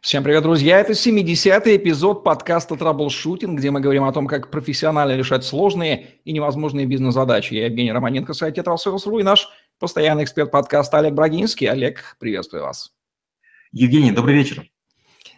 Всем привет, друзья! Это 70-й эпизод подкаста «Troubleshooting», где мы говорим о том, как профессионально решать сложные и невозможные бизнес-задачи. Я Евгений Романенко, сайт «Tetrasales.ru» и наш постоянный эксперт подкаста Олег Брагинский. Олег, приветствую вас. Евгений, добрый вечер.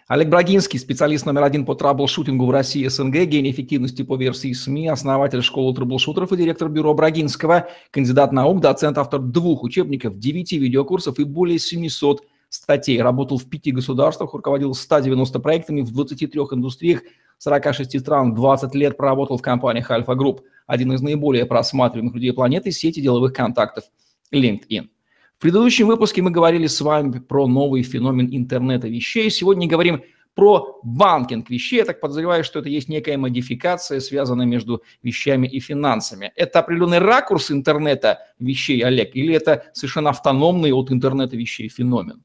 Олег Брагинский, специалист номер один по траблшутингу в России СНГ, гений эффективности по версии СМИ, основатель школы траблшутеров и директор бюро Брагинского, кандидат наук, доцент, автор двух учебников, девяти видеокурсов и более 700 статей. Работал в пяти государствах, руководил 190 проектами в 23 индустриях, 46 стран, 20 лет проработал в компаниях Альфа Групп, один из наиболее просматриваемых людей планеты, сети деловых контактов LinkedIn. В предыдущем выпуске мы говорили с вами про новый феномен интернета вещей. Сегодня говорим про банкинг вещей. Я так подозреваю, что это есть некая модификация, связанная между вещами и финансами. Это определенный ракурс интернета вещей, Олег, или это совершенно автономный от интернета вещей феномен?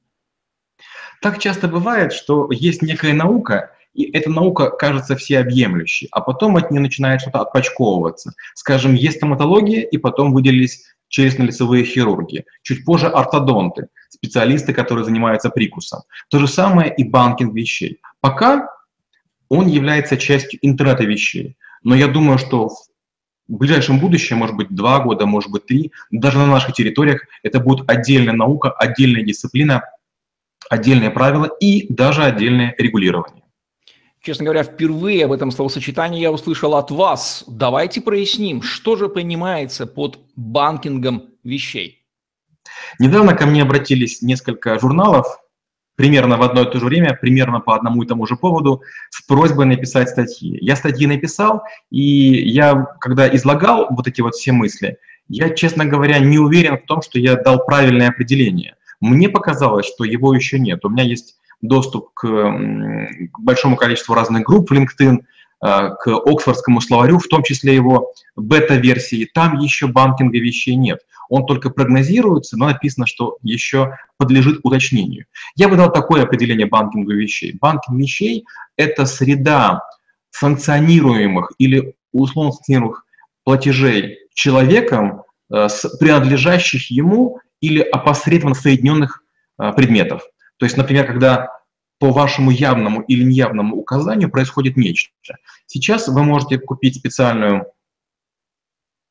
Так часто бывает, что есть некая наука, и эта наука кажется всеобъемлющей, а потом от нее начинает что-то отпочковываться. Скажем, есть стоматология, и потом выделились челюстно-лицевые хирурги. Чуть позже ортодонты, специалисты, которые занимаются прикусом. То же самое и банкинг вещей. Пока он является частью интернета вещей. Но я думаю, что в ближайшем будущем, может быть, два года, может быть, три, даже на наших территориях это будет отдельная наука, отдельная дисциплина, отдельные правила и даже отдельное регулирование. Честно говоря, впервые об этом словосочетании я услышал от вас. Давайте проясним, что же понимается под банкингом вещей. Недавно ко мне обратились несколько журналов, примерно в одно и то же время, примерно по одному и тому же поводу, с просьбой написать статьи. Я статьи написал, и я, когда излагал вот эти вот все мысли, я, честно говоря, не уверен в том, что я дал правильное определение. Мне показалось, что его еще нет. У меня есть доступ к, к большому количеству разных групп в LinkedIn, э, к Оксфордскому словарю, в том числе его бета-версии. Там еще банкинга вещей нет. Он только прогнозируется, но написано, что еще подлежит уточнению. Я бы дал такое определение банкинга вещей. Банкинг вещей – это среда санкционируемых или условно санкционируемых платежей человеком, э, принадлежащих ему или опосредованно соединенных а, предметов. То есть, например, когда по вашему явному или неявному указанию происходит нечто. Сейчас вы можете купить специальную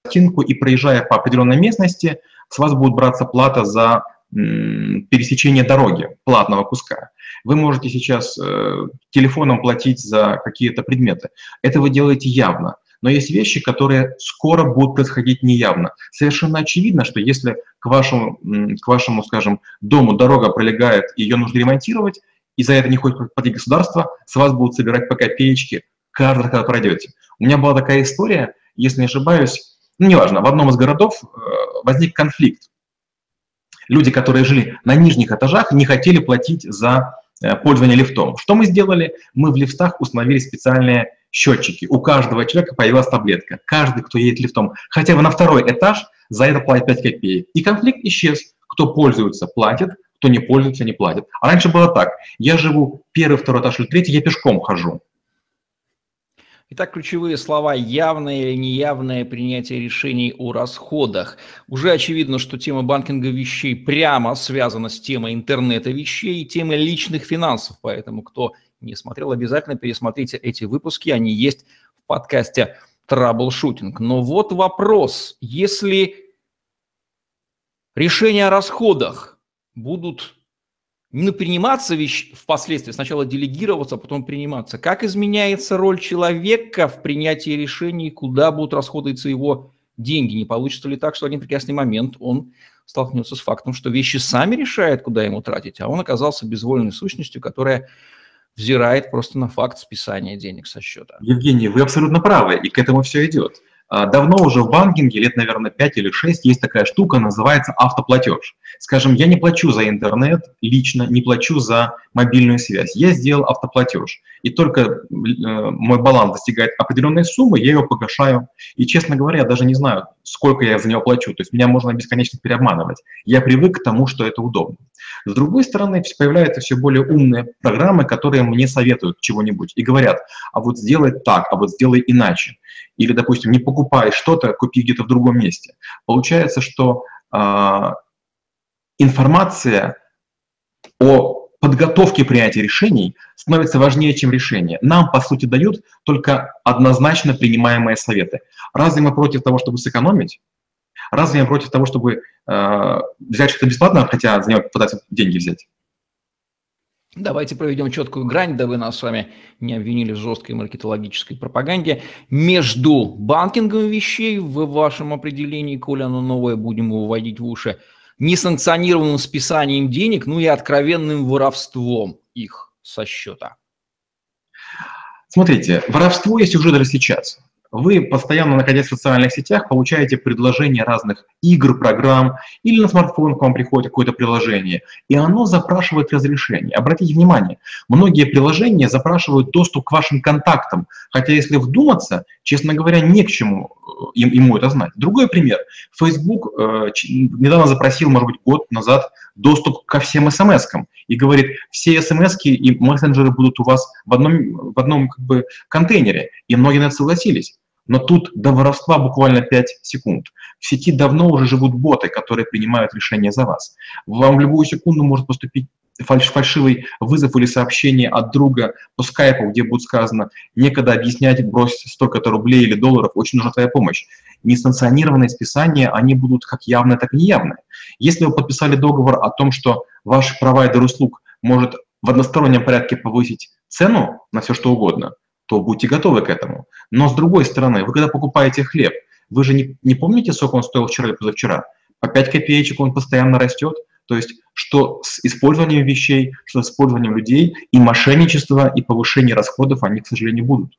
картинку и проезжая по определенной местности, с вас будет браться плата за пересечение дороги, платного куска. Вы можете сейчас э, телефоном платить за какие-то предметы. Это вы делаете явно но есть вещи, которые скоро будут происходить неявно. Совершенно очевидно, что если к вашему, к вашему скажем, дому дорога пролегает, и ее нужно ремонтировать, и за это не хочет платить государство, с вас будут собирать по копеечке каждый раз, когда пройдете. У меня была такая история, если не ошибаюсь, ну, неважно, в одном из городов э, возник конфликт. Люди, которые жили на нижних этажах, не хотели платить за э, пользование лифтом. Что мы сделали? Мы в лифтах установили специальные счетчики. У каждого человека появилась таблетка. Каждый, кто едет лифтом хотя бы на второй этаж, за это платит 5 копеек. И конфликт исчез. Кто пользуется, платит, кто не пользуется, не платит. А раньше было так. Я живу первый, второй этаж или третий, я пешком хожу. Итак, ключевые слова «явное» или неявное принятие решений о расходах. Уже очевидно, что тема банкинга вещей прямо связана с темой интернета вещей и темой личных финансов. Поэтому кто не смотрел, обязательно пересмотрите эти выпуски, они есть в подкасте «Траблшутинг». Но вот вопрос, если решения о расходах будут не приниматься вещь впоследствии, сначала делегироваться, а потом приниматься, как изменяется роль человека в принятии решений, куда будут расходоваться его деньги? Не получится ли так, что в один прекрасный момент он столкнется с фактом, что вещи сами решают, куда ему тратить, а он оказался безвольной сущностью, которая взирает просто на факт списания денег со счета. Евгений, вы абсолютно правы, и к этому все идет. А, давно уже в банкинге, лет, наверное, 5 или 6, есть такая штука, называется автоплатеж. Скажем, я не плачу за интернет лично, не плачу за мобильную связь. Я сделал автоплатеж. И только э, мой баланс достигает определенной суммы, я его погашаю. И, честно говоря, я даже не знаю, сколько я за него плачу. То есть меня можно бесконечно переобманывать. Я привык к тому, что это удобно. С другой стороны, появляются все более умные программы, которые мне советуют чего-нибудь и говорят, а вот сделай так, а вот сделай иначе. Или, допустим, не покупай что-то, купи где-то в другом месте. Получается, что э, информация о подготовки принятия решений становится важнее, чем решение. Нам, по сути, дают только однозначно принимаемые советы. Разве мы против того, чтобы сэкономить? Разве мы против того, чтобы э, взять что-то бесплатно, хотя за него пытаться деньги взять? Давайте проведем четкую грань, да вы нас с вами не обвинили в жесткой маркетологической пропаганде. Между банкингом вещей в вашем определении, коли оно новое, будем его вводить в уши, несанкционированным списанием денег, ну и откровенным воровством их со счета. Смотрите, воровство есть уже даже сейчас. Вы, постоянно находясь в социальных сетях, получаете предложения разных игр, программ, или на смартфон к вам приходит какое-то приложение, и оно запрашивает разрешение. Обратите внимание, многие приложения запрашивают доступ к вашим контактам, хотя если вдуматься, честно говоря, не к чему э, им, ему это знать. Другой пример. Facebook э, недавно запросил, может быть, год назад доступ ко всем смс-кам и говорит, все смс и мессенджеры будут у вас в одном, в одном как бы, контейнере. И многие на это согласились. Но тут до воровства буквально 5 секунд. В сети давно уже живут боты, которые принимают решения за вас. Вам в любую секунду может поступить фальш фальшивый вызов или сообщение от друга по скайпу, где будет сказано, некогда объяснять, брось столько-то рублей или долларов, очень нужна твоя помощь. Несанкционированные списания, они будут как явные, так и неявные. Если вы подписали договор о том, что ваш провайдер услуг может в одностороннем порядке повысить цену на все что угодно – то будьте готовы к этому. Но с другой стороны, вы когда покупаете хлеб, вы же не, не помните, сколько он стоил вчера или позавчера? По 5 копеечек он постоянно растет. То есть что с использованием вещей, что с использованием людей, и мошенничество, и повышение расходов, они, к сожалению, будут.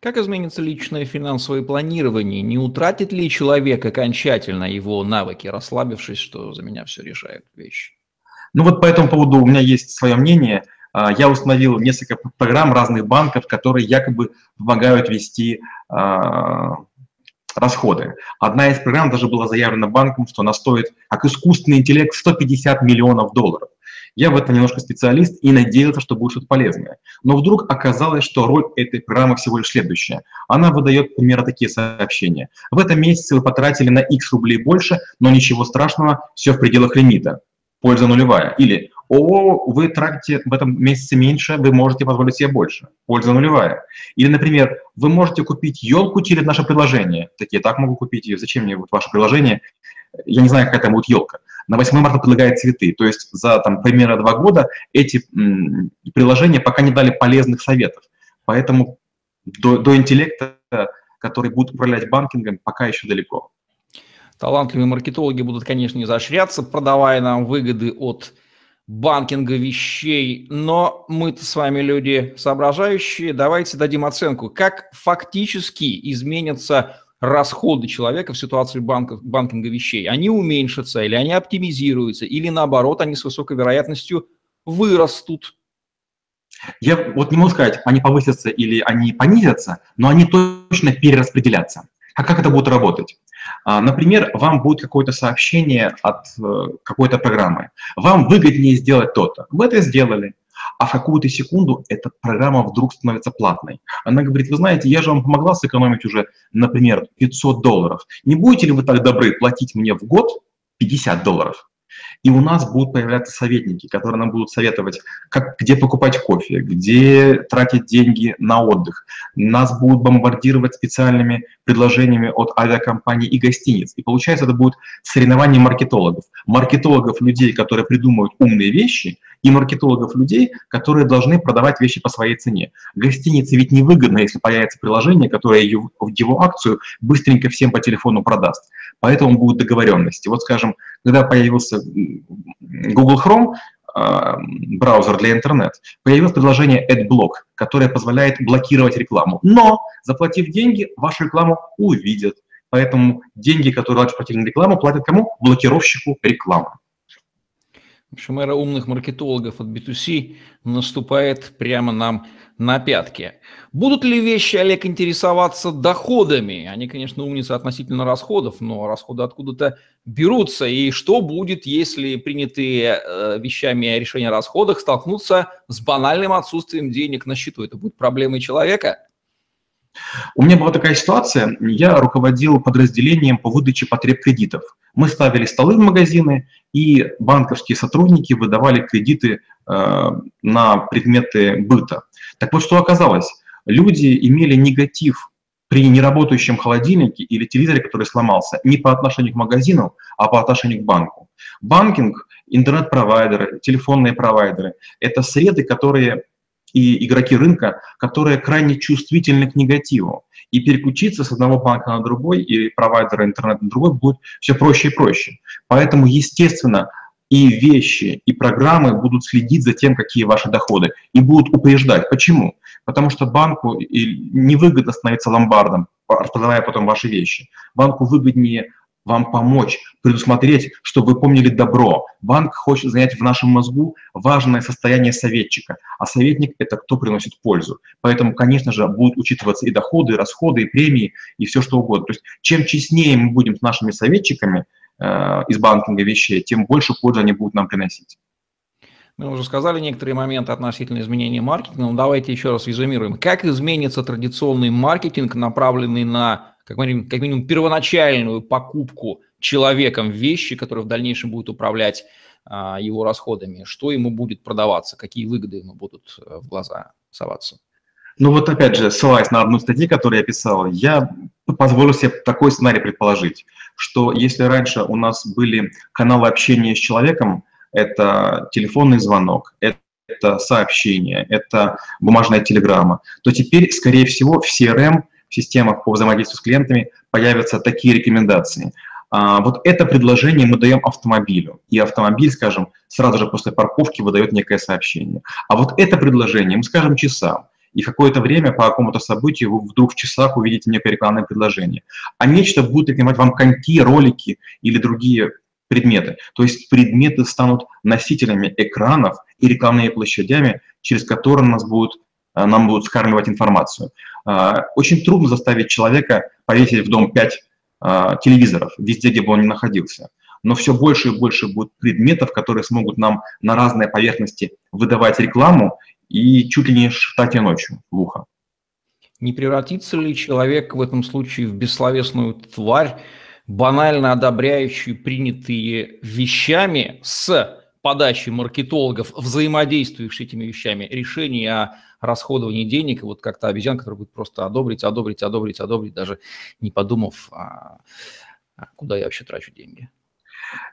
Как изменится личное финансовое планирование? Не утратит ли человек окончательно его навыки, расслабившись, что за меня все решает вещи? Ну вот по этому поводу у меня есть свое мнение – я установил несколько программ разных банков, которые якобы помогают вести а, расходы. Одна из программ даже была заявлена банком, что она стоит, как искусственный интеллект, 150 миллионов долларов. Я в этом немножко специалист и надеялся, что будет что-то полезное. Но вдруг оказалось, что роль этой программы всего лишь следующая. Она выдает примерно такие сообщения. В этом месяце вы потратили на X рублей больше, но ничего страшного, все в пределах лимита. Польза нулевая. Или о, вы тратите в этом месяце меньше, вы можете позволить себе больше. Польза нулевая. Или, например, вы можете купить елку через наше приложение. Такие, так могу купить ее, зачем мне вот ваше приложение? Я не знаю, какая там будет елка. На 8 марта предлагает цветы. То есть за там, примерно два года эти приложения пока не дали полезных советов. Поэтому до, до интеллекта, который будет управлять банкингом, пока еще далеко. Талантливые маркетологи будут, конечно, изощряться, продавая нам выгоды от банкинга вещей, но мы-то с вами люди соображающие, давайте дадим оценку, как фактически изменятся расходы человека в ситуации банков, банкинга вещей. Они уменьшатся или они оптимизируются, или наоборот, они с высокой вероятностью вырастут. Я вот не могу сказать, они повысятся или они понизятся, но они точно перераспределятся. А как это будет работать? А, например, вам будет какое-то сообщение от э, какой-то программы. Вам выгоднее сделать то-то. Вы это сделали. А в какую-то секунду эта программа вдруг становится платной. Она говорит, вы знаете, я же вам помогла сэкономить уже, например, 500 долларов. Не будете ли вы так добры платить мне в год 50 долларов? И у нас будут появляться советники, которые нам будут советовать, как, где покупать кофе, где тратить деньги на отдых. Нас будут бомбардировать специальными предложениями от авиакомпаний и гостиниц. И получается, это будет соревнование маркетологов. Маркетологов людей, которые придумывают умные вещи, и маркетологов людей, которые должны продавать вещи по своей цене. Гостинице ведь невыгодно, если появится приложение, которое его, его акцию быстренько всем по телефону продаст. Поэтому будут договоренности. Вот, скажем, когда появился Google Chrome, а, браузер для интернет, появилось предложение AdBlock, которое позволяет блокировать рекламу. Но, заплатив деньги, вашу рекламу увидят. Поэтому деньги, которые платили на рекламу, платят кому? Блокировщику рекламы. В общем, эра умных маркетологов от B2C наступает прямо нам на пятки. Будут ли вещи, Олег, интересоваться доходами? Они, конечно, умницы относительно расходов, но расходы откуда-то берутся. И что будет, если принятые э, вещами решения о расходах столкнутся с банальным отсутствием денег на счету? Это будет проблемой человека? У меня была такая ситуация, я руководил подразделением по выдаче потреб кредитов. Мы ставили столы в магазины, и банковские сотрудники выдавали кредиты э, на предметы быта. Так вот, что оказалось? Люди имели негатив при неработающем холодильнике или телевизоре, который сломался, не по отношению к магазину, а по отношению к банку. Банкинг, интернет-провайдеры, телефонные провайдеры – это среды, которые и игроки рынка, которые крайне чувствительны к негативу. И переключиться с одного банка на другой и провайдера интернета на другой будет все проще и проще. Поэтому, естественно, и вещи, и программы будут следить за тем, какие ваши доходы, и будут упреждать. Почему? Потому что банку невыгодно становиться ломбардом, продавая потом ваши вещи. Банку выгоднее вам помочь, предусмотреть, чтобы вы помнили добро. Банк хочет занять в нашем мозгу важное состояние советчика, а советник – это кто приносит пользу. Поэтому, конечно же, будут учитываться и доходы, и расходы, и премии, и все что угодно. То есть чем честнее мы будем с нашими советчиками э, из банкинга вещей, тем больше пользы они будут нам приносить. Мы уже сказали некоторые моменты относительно изменения маркетинга, но давайте еще раз резюмируем. Как изменится традиционный маркетинг, направленный на как минимум, как минимум первоначальную покупку человеком вещи, которые в дальнейшем будут управлять а, его расходами, что ему будет продаваться, какие выгоды ему будут э, в глаза соваться. Ну вот опять же, ссылаясь на одну статью, которую я писал, я позволю себе такой сценарий предположить, что если раньше у нас были каналы общения с человеком, это телефонный звонок, это это сообщение, это бумажная телеграмма, то теперь, скорее всего, в CRM в системах по взаимодействию с клиентами появятся такие рекомендации. А, вот это предложение мы даем автомобилю, и автомобиль, скажем, сразу же после парковки выдает некое сообщение. А вот это предложение мы скажем часам, и какое-то время по какому-то событию вы вдруг в часах увидите некое рекламное предложение. А нечто будет рекламировать вам коньки, ролики или другие предметы. То есть предметы станут носителями экранов и рекламными площадями, через которые нас будут, нам будут скармливать информацию. А, очень трудно заставить человека повесить в дом 5 а, телевизоров, везде, где бы он ни находился. Но все больше и больше будет предметов, которые смогут нам на разные поверхности выдавать рекламу и чуть ли не шептать ее ночью в ухо. Не превратится ли человек в этом случае в бессловесную тварь, банально одобряющую принятые вещами с подачи маркетологов, взаимодействующих с этими вещами, решения о расходовании денег, и вот как-то обезьян, который будет просто одобрить, одобрить, одобрить, одобрить, даже не подумав, а, а куда я вообще трачу деньги.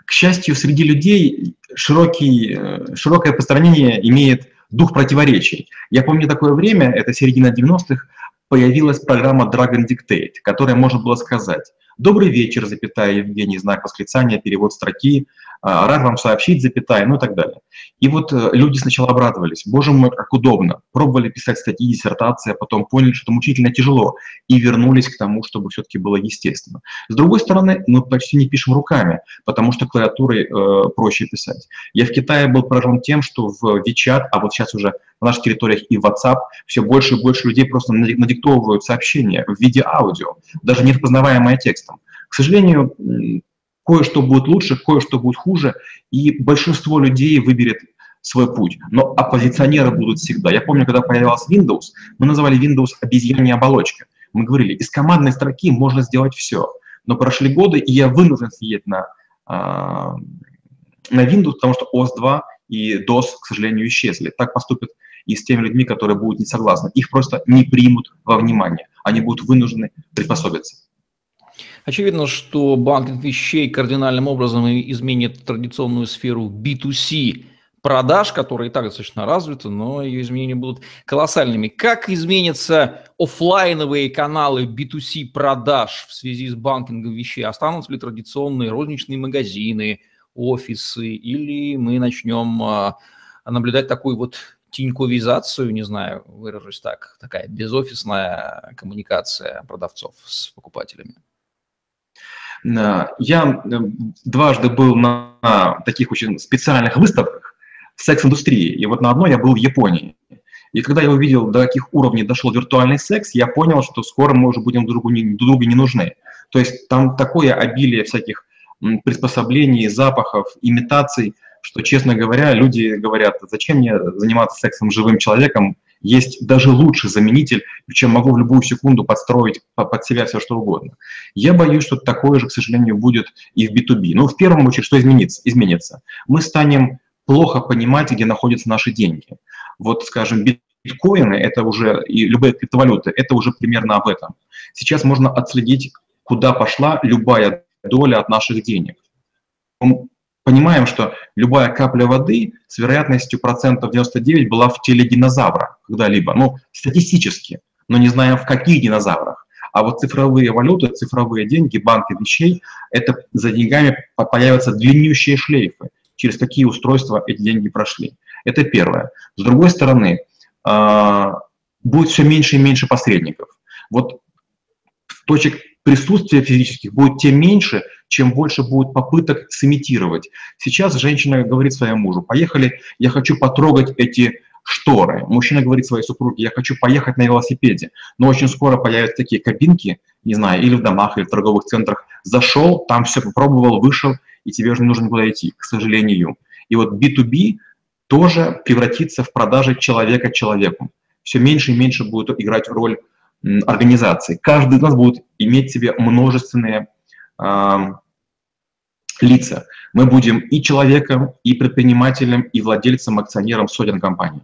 К счастью, среди людей широкий, э, широкое постранение имеет дух противоречий. Я помню такое время, это середина 90-х, появилась программа Dragon Dictate, которая можно было сказать «Добрый вечер, запятая, Евгений, знак восклицания, перевод строки, а, рад вам сообщить, запятая, ну и так далее. И вот э, люди сначала обрадовались, боже мой, как удобно. Пробовали писать статьи, диссертации, а потом поняли, что это мучительно тяжело, и вернулись к тому, чтобы все-таки было естественно. С другой стороны, мы почти не пишем руками, потому что клавиатурой э, проще писать. Я в Китае был поражен тем, что в WeChat, а вот сейчас уже на наших территориях и WhatsApp, все больше и больше людей просто надиктовывают сообщения в виде аудио, даже не распознаваемое текстом. К сожалению, Кое-что будет лучше, кое-что будет хуже, и большинство людей выберет свой путь. Но оппозиционеры будут всегда. Я помню, когда появился Windows, мы называли Windows обезьяньей оболочкой. Мы говорили, из командной строки можно сделать все. Но прошли годы, и я вынужден сидеть на, а, на Windows, потому что OS 2 и DOS, к сожалению, исчезли. Так поступят и с теми людьми, которые будут не согласны. Их просто не примут во внимание. Они будут вынуждены приспособиться. Очевидно, что банкинг вещей кардинальным образом изменит традиционную сферу B2C продаж, которая и так достаточно развита, но ее изменения будут колоссальными. Как изменятся офлайновые каналы B2C продаж в связи с банкингом вещей? Останутся ли традиционные розничные магазины, офисы, или мы начнем а, наблюдать такую вот тиньковизацию, не знаю, выражусь так, такая безофисная коммуникация продавцов с покупателями? Э, я э, дважды был на таких очень специальных выставках секс-индустрии, и вот на одной я был в Японии. И когда я увидел, до каких уровней дошел виртуальный секс, я понял, что скоро мы уже будем друг другу не, друг другу не нужны. То есть там такое обилие всяких приспособлений, запахов, имитаций, что, честно говоря, люди говорят, зачем мне заниматься сексом с живым человеком, есть даже лучший заменитель, чем могу в любую секунду подстроить под себя все что угодно. Я боюсь, что такое же, к сожалению, будет и в B2B. Ну, в первую очередь, что изменится? изменится? Мы станем плохо понимать, где находятся наши деньги. Вот, скажем, биткоины, это уже, и любые криптовалюты, это уже примерно об этом. Сейчас можно отследить, куда пошла любая доля от наших денег. Понимаем, что любая капля воды с вероятностью процентов 99 была в теле динозавра когда-либо, ну, статистически, но не знаем, в каких динозаврах. А вот цифровые валюты, цифровые деньги, банки вещей, это за деньгами появятся длиннющие шлейфы. Через какие устройства эти деньги прошли. Это первое. С другой стороны, а, будет все меньше и меньше посредников. Вот точек присутствия физических будет тем меньше, чем больше будет попыток сымитировать. Сейчас женщина говорит своему мужу, поехали, я хочу потрогать эти шторы. Мужчина говорит своей супруге, я хочу поехать на велосипеде. Но очень скоро появятся такие кабинки, не знаю, или в домах, или в торговых центрах. Зашел, там все попробовал, вышел, и тебе уже не нужно никуда идти, к сожалению. И вот B2B тоже превратится в продажи человека человеку. Все меньше и меньше будет играть роль организации. Каждый из нас будет иметь себе множественные лица. Мы будем и человеком, и предпринимателем, и владельцем, акционером сотен компаний.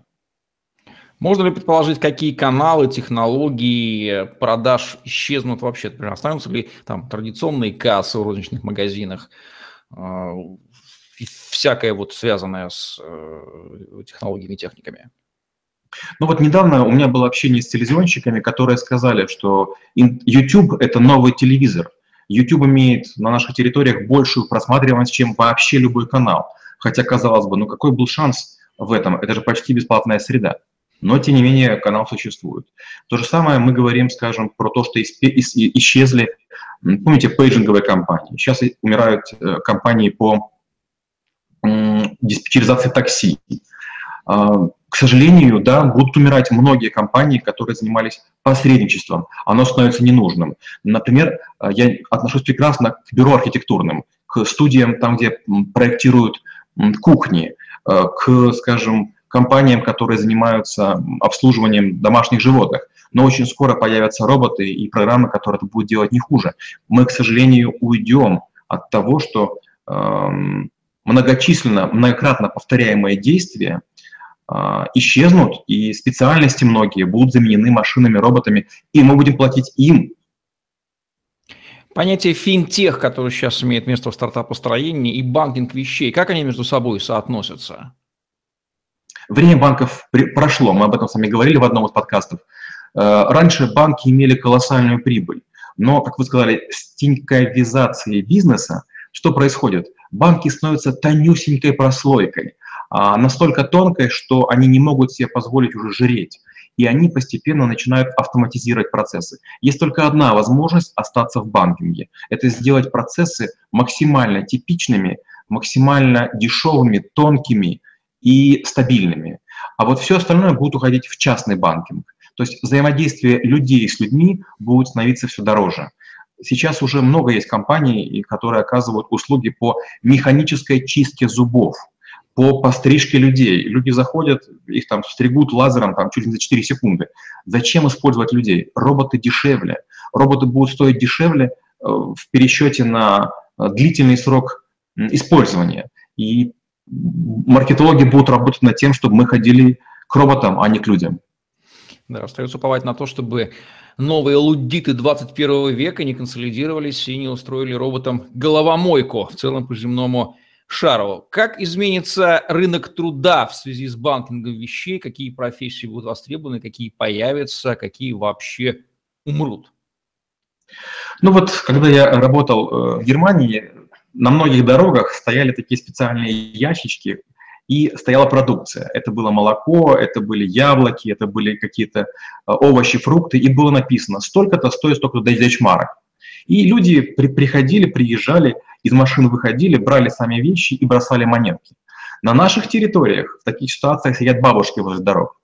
Можно ли предположить, какие каналы, технологии продаж исчезнут вообще? Например, останутся ли там традиционные кассы в розничных магазинах, а, всякое вот связанное с э, технологиями и техниками? Ну вот недавно у меня было общение с телевизионщиками, которые сказали, что YouTube – это новый телевизор. YouTube имеет на наших территориях большую просматриваемость, чем вообще любой канал. Хотя, казалось бы, ну какой был шанс в этом? Это же почти бесплатная среда. Но, тем не менее, канал существует. То же самое мы говорим, скажем, про то, что исчезли, помните, пейджинговые компании. Сейчас умирают э, компании по диспетчеризации такси. К сожалению, да, будут умирать многие компании, которые занимались посредничеством. Оно становится ненужным. Например, э, я отношусь прекрасно к бюро архитектурным, к студиям, там, где проектируют кухни, э, к, скажем, компаниям, которые занимаются обслуживанием домашних животных. Но очень скоро появятся роботы и программы, которые это будут делать не хуже. Мы, к сожалению, уйдем от того, что эм, многочисленно, многократно повторяемые действия исчезнут, и специальности многие будут заменены машинами, роботами, и мы будем платить им. Понятие финтех, которое сейчас имеет место в стартап-построении, и банкинг вещей, как они между собой соотносятся? Время банков прошло, мы об этом с вами говорили в одном из подкастов. Э, раньше банки имели колоссальную прибыль, но, как вы сказали, с тиньковизацией бизнеса что происходит? Банки становятся тонюсенькой прослойкой – а, настолько тонкой, что они не могут себе позволить уже жреть. И они постепенно начинают автоматизировать процессы. Есть только одна возможность остаться в банкинге. Это сделать процессы максимально типичными, максимально дешевыми, тонкими и стабильными. А вот все остальное будет уходить в частный банкинг. То есть взаимодействие людей с людьми будет становиться все дороже. Сейчас уже много есть компаний, которые оказывают услуги по механической чистке зубов по пострижке людей. Люди заходят, их там стригут лазером там, чуть ли не за 4 секунды. Зачем использовать людей? Роботы дешевле. Роботы будут стоить дешевле э, в пересчете на э, длительный срок использования. И маркетологи будут работать над тем, чтобы мы ходили к роботам, а не к людям. Да, остается уповать на то, чтобы новые лудиты 21 века не консолидировались и не устроили роботам головомойку в целом по земному Шарову. Как изменится рынок труда в связи с банкингом вещей? Какие профессии будут востребованы, какие появятся, какие вообще умрут? Ну вот, когда я работал э, в Германии, на многих дорогах стояли такие специальные ящички, и стояла продукция. Это было молоко, это были яблоки, это были какие-то э, овощи, фрукты, и было написано столько-то стоит столько-то дайзячмарок. И люди при, приходили, приезжали, из машин выходили, брали сами вещи и бросали монетки. На наших территориях в таких ситуациях сидят бабушки возле дорог.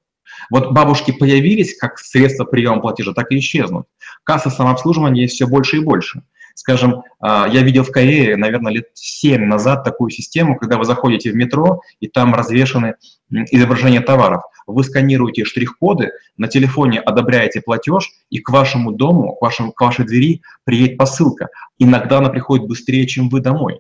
Вот бабушки появились как средство приема платежа, так и исчезнут. Касса самообслуживания есть все больше и больше. Скажем, а, я видел в Корее, наверное, лет 7 назад такую систему, когда вы заходите в метро, и там развешаны изображения товаров. Вы сканируете штрих-коды, на телефоне одобряете платеж, и к вашему дому, к, вашему, к вашей двери приедет посылка. Иногда она приходит быстрее, чем вы домой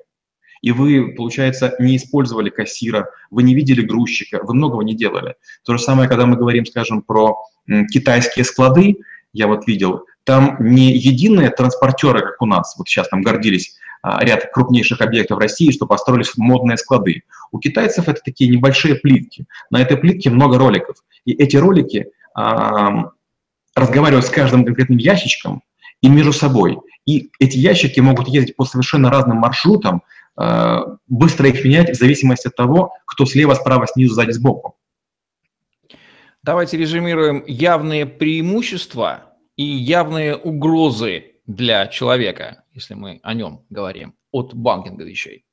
и вы, получается, не использовали кассира, вы не видели грузчика, вы многого не делали. То же самое, когда мы говорим, скажем, про китайские склады, я вот видел, там не единые транспортеры, как у нас, вот сейчас там гордились а, ряд крупнейших объектов России, что построились модные склады. У китайцев это такие небольшие плитки. На этой плитке много роликов. И эти ролики а, разговаривают с каждым конкретным ящичком и между собой. И эти ящики могут ездить по совершенно разным маршрутам, Э, быстро их менять в зависимости от того, кто слева, справа, снизу, сзади, сбоку. Давайте резюмируем явные преимущества и явные угрозы для человека, если мы о нем говорим, от банкинга вещей.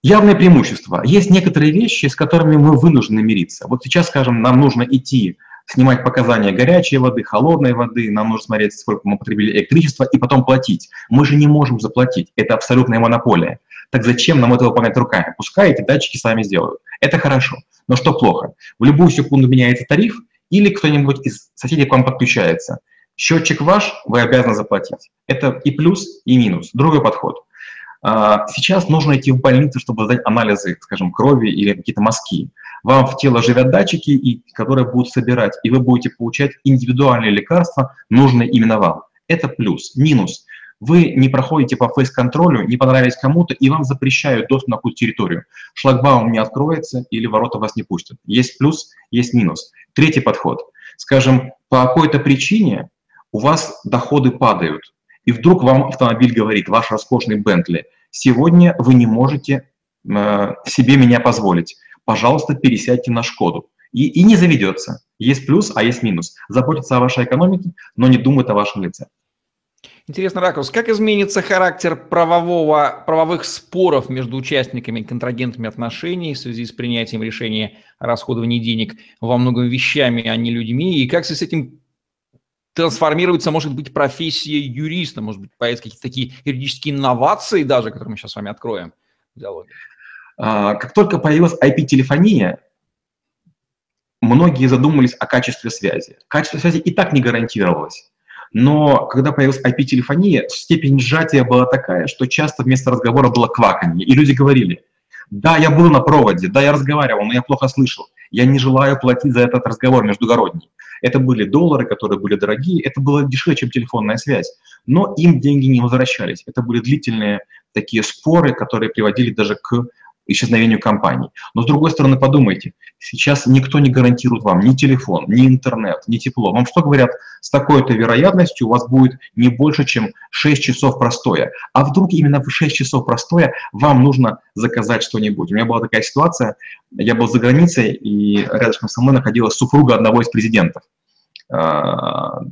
Явные преимущества. Есть некоторые вещи, с которыми мы вынуждены мириться. Вот сейчас, скажем, нам нужно идти снимать показания горячей воды, холодной воды, нам нужно смотреть, сколько мы потребили электричества, и потом платить. Мы же не можем заплатить. Это абсолютная монополия. Так зачем нам это выполнять руками? Пускай эти датчики сами сделают. Это хорошо. Но что плохо? В любую секунду меняется тариф, или кто-нибудь из соседей к вам подключается. Счетчик ваш, вы обязаны заплатить. Это и плюс, и минус. Другой подход. А, сейчас нужно идти в больницу, чтобы сдать анализы, скажем, крови или какие-то мазки вам в тело живят датчики, которые будут собирать, и вы будете получать индивидуальные лекарства, нужные именно вам. Это плюс. Минус. Вы не проходите по фейс-контролю, не понравились кому-то, и вам запрещают доступ на какую-то территорию. Шлагбаум не откроется или ворота вас не пустят. Есть плюс, есть минус. Третий подход. Скажем, по какой-то причине у вас доходы падают, и вдруг вам автомобиль говорит, ваш роскошный Бентли, сегодня вы не можете э, себе меня позволить пожалуйста, пересядьте на Шкоду. И, и не заведется. Есть плюс, а есть минус. Заботится о вашей экономике, но не думает о вашем лице. Интересный ракурс. Как изменится характер правового, правовых споров между участниками и контрагентами отношений в связи с принятием решения о расходовании денег во многом вещами, а не людьми? И как с этим трансформируется, может быть, профессия юриста? Может быть, появятся какие-то такие юридические инновации даже, которые мы сейчас с вами откроем в диалоге? А, как только появилась IP-телефония, многие задумались о качестве связи. Качество связи и так не гарантировалось. Но когда появилась IP-телефония, степень сжатия была такая, что часто вместо разговора было кваканье. И люди говорили, да, я был на проводе, да, я разговаривал, но я плохо слышал. Я не желаю платить за этот разговор междугородний. Это были доллары, которые были дорогие, это было дешевле, чем телефонная связь. Но им деньги не возвращались. Это были длительные такие споры, которые приводили даже к исчезновению компаний. Но с другой стороны, подумайте, сейчас никто не гарантирует вам ни телефон, ни интернет, ни тепло. Вам что говорят, с такой-то вероятностью у вас будет не больше, чем 6 часов простоя. А вдруг именно в 6 часов простоя вам нужно заказать что-нибудь? У меня была такая ситуация, я был за границей, и рядом со мной находилась супруга одного из президентов э,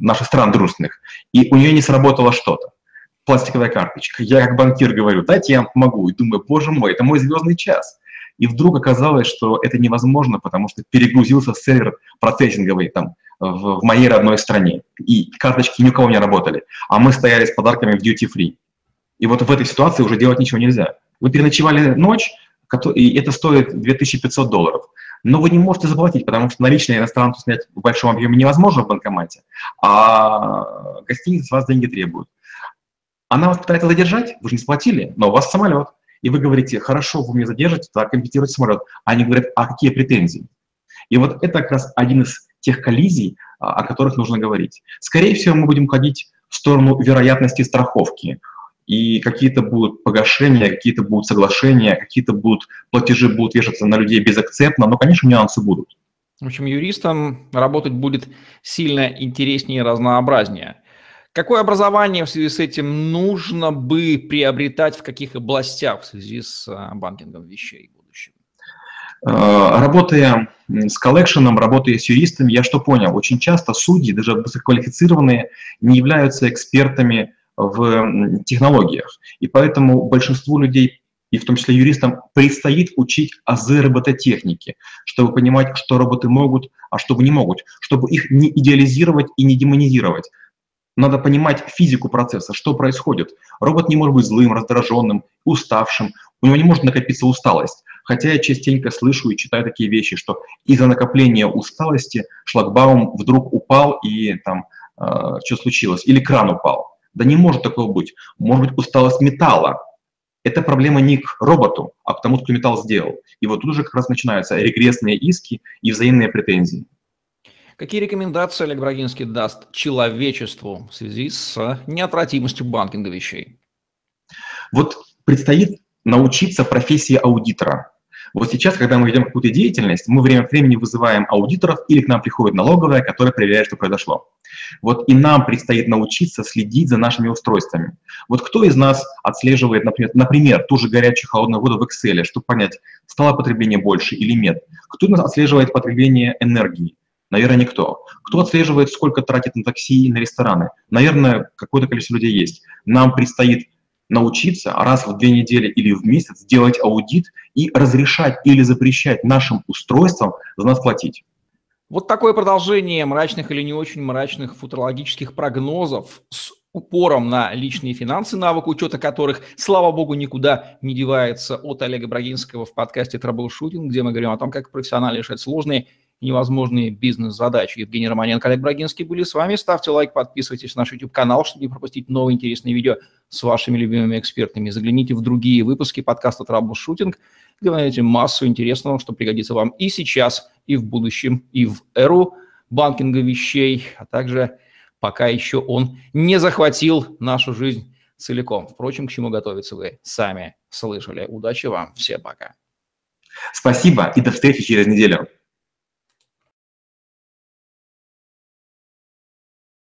наших стран дружественных, и у нее не сработало что-то пластиковая карточка. Я как банкир говорю, дайте я помогу. И думаю, боже мой, это мой звездный час. И вдруг оказалось, что это невозможно, потому что перегрузился сервер процессинговый там в, в моей родной стране. И карточки ни у кого не работали. А мы стояли с подарками в duty free. И вот в этой ситуации уже делать ничего нельзя. Вы переночевали ночь, и это стоит 2500 долларов. Но вы не можете заплатить, потому что наличные иностранцу снять в большом объеме невозможно в банкомате, а гостиница с вас деньги требует. Она вас пытается задержать, вы же не сплатили, но у вас самолет. И вы говорите, хорошо, вы меня задержите, тогда компенсируйте самолет. Они говорят, а какие претензии? И вот это как раз один из тех коллизий, а, о которых нужно говорить. Скорее всего, мы будем ходить в сторону вероятности страховки. И какие-то будут погашения, какие-то будут соглашения, какие-то будут платежи будут вешаться на людей безакцептно, но, конечно, нюансы будут. В общем, юристам работать будет сильно интереснее и разнообразнее. Какое образование в связи с этим нужно бы приобретать в каких областях в связи с а, банкингом вещей в будущем? Э, работая с коллекшеном, работая с юристами, я что понял? Очень часто судьи, даже высококвалифицированные, не являются экспертами в технологиях. И поэтому большинству людей, и в том числе юристам, предстоит учить азы робототехники, чтобы понимать, что роботы могут, а что не могут, чтобы их не идеализировать и не демонизировать Надо понимать физику процесса, что происходит. Робот не может быть злым, раздраженным, уставшим. У него не может накопиться усталость. Хотя я частенько слышу и читаю такие вещи, что из-за накопления усталости шлагбаум вдруг упал и там э, что случилось, или кран упал. Да не может такого быть. Может быть усталость металла. Это проблема не к роботу, а к тому, кто металл сделал. И вот тут уже как раз начинаются регрессные иски и взаимные претензии. Какие рекомендации Олег Брагинский даст человечеству в связи с неотвратимостью банкинга вещей? Вот предстоит научиться профессии аудитора. Вот сейчас, когда мы ведем какую-то деятельность, мы время от времени вызываем аудиторов или к нам приходит налоговая, которая проверяет, что произошло. Вот и нам предстоит научиться следить за нашими устройствами. Вот кто из нас отслеживает, например, например ту же горячую холодную воду в Excel, чтобы понять, стало потребление больше или нет? Кто из нас отслеживает потребление энергии? Наверное, никто. Кто отслеживает, сколько тратит на такси и на рестораны? Наверное, какое-то количество людей есть. Нам предстоит научиться раз в две недели или в месяц делать аудит и разрешать или запрещать нашим устройствам за нас платить. Вот такое продолжение мрачных или не очень мрачных футурологических прогнозов с упором на личные финансы, навык учета которых, слава богу, никуда не девается от Олега Брагинского в подкасте «Траблшутинг», где мы говорим о том, как профессионально решать сложные невозможные бизнес-задачи. Евгений Романенко, Олег Брагинский были с вами. Ставьте лайк, подписывайтесь на наш YouTube-канал, чтобы не пропустить новые интересные видео с вашими любимыми экспертами. Загляните в другие выпуски подкаста «Траблшутинг», где вы найдете массу интересного, что пригодится вам и сейчас, и в будущем, и в эру банкинга вещей, а также пока еще он не захватил нашу жизнь целиком. Впрочем, к чему готовиться вы сами слышали. Удачи вам, всем пока. Спасибо и до встречи через неделю.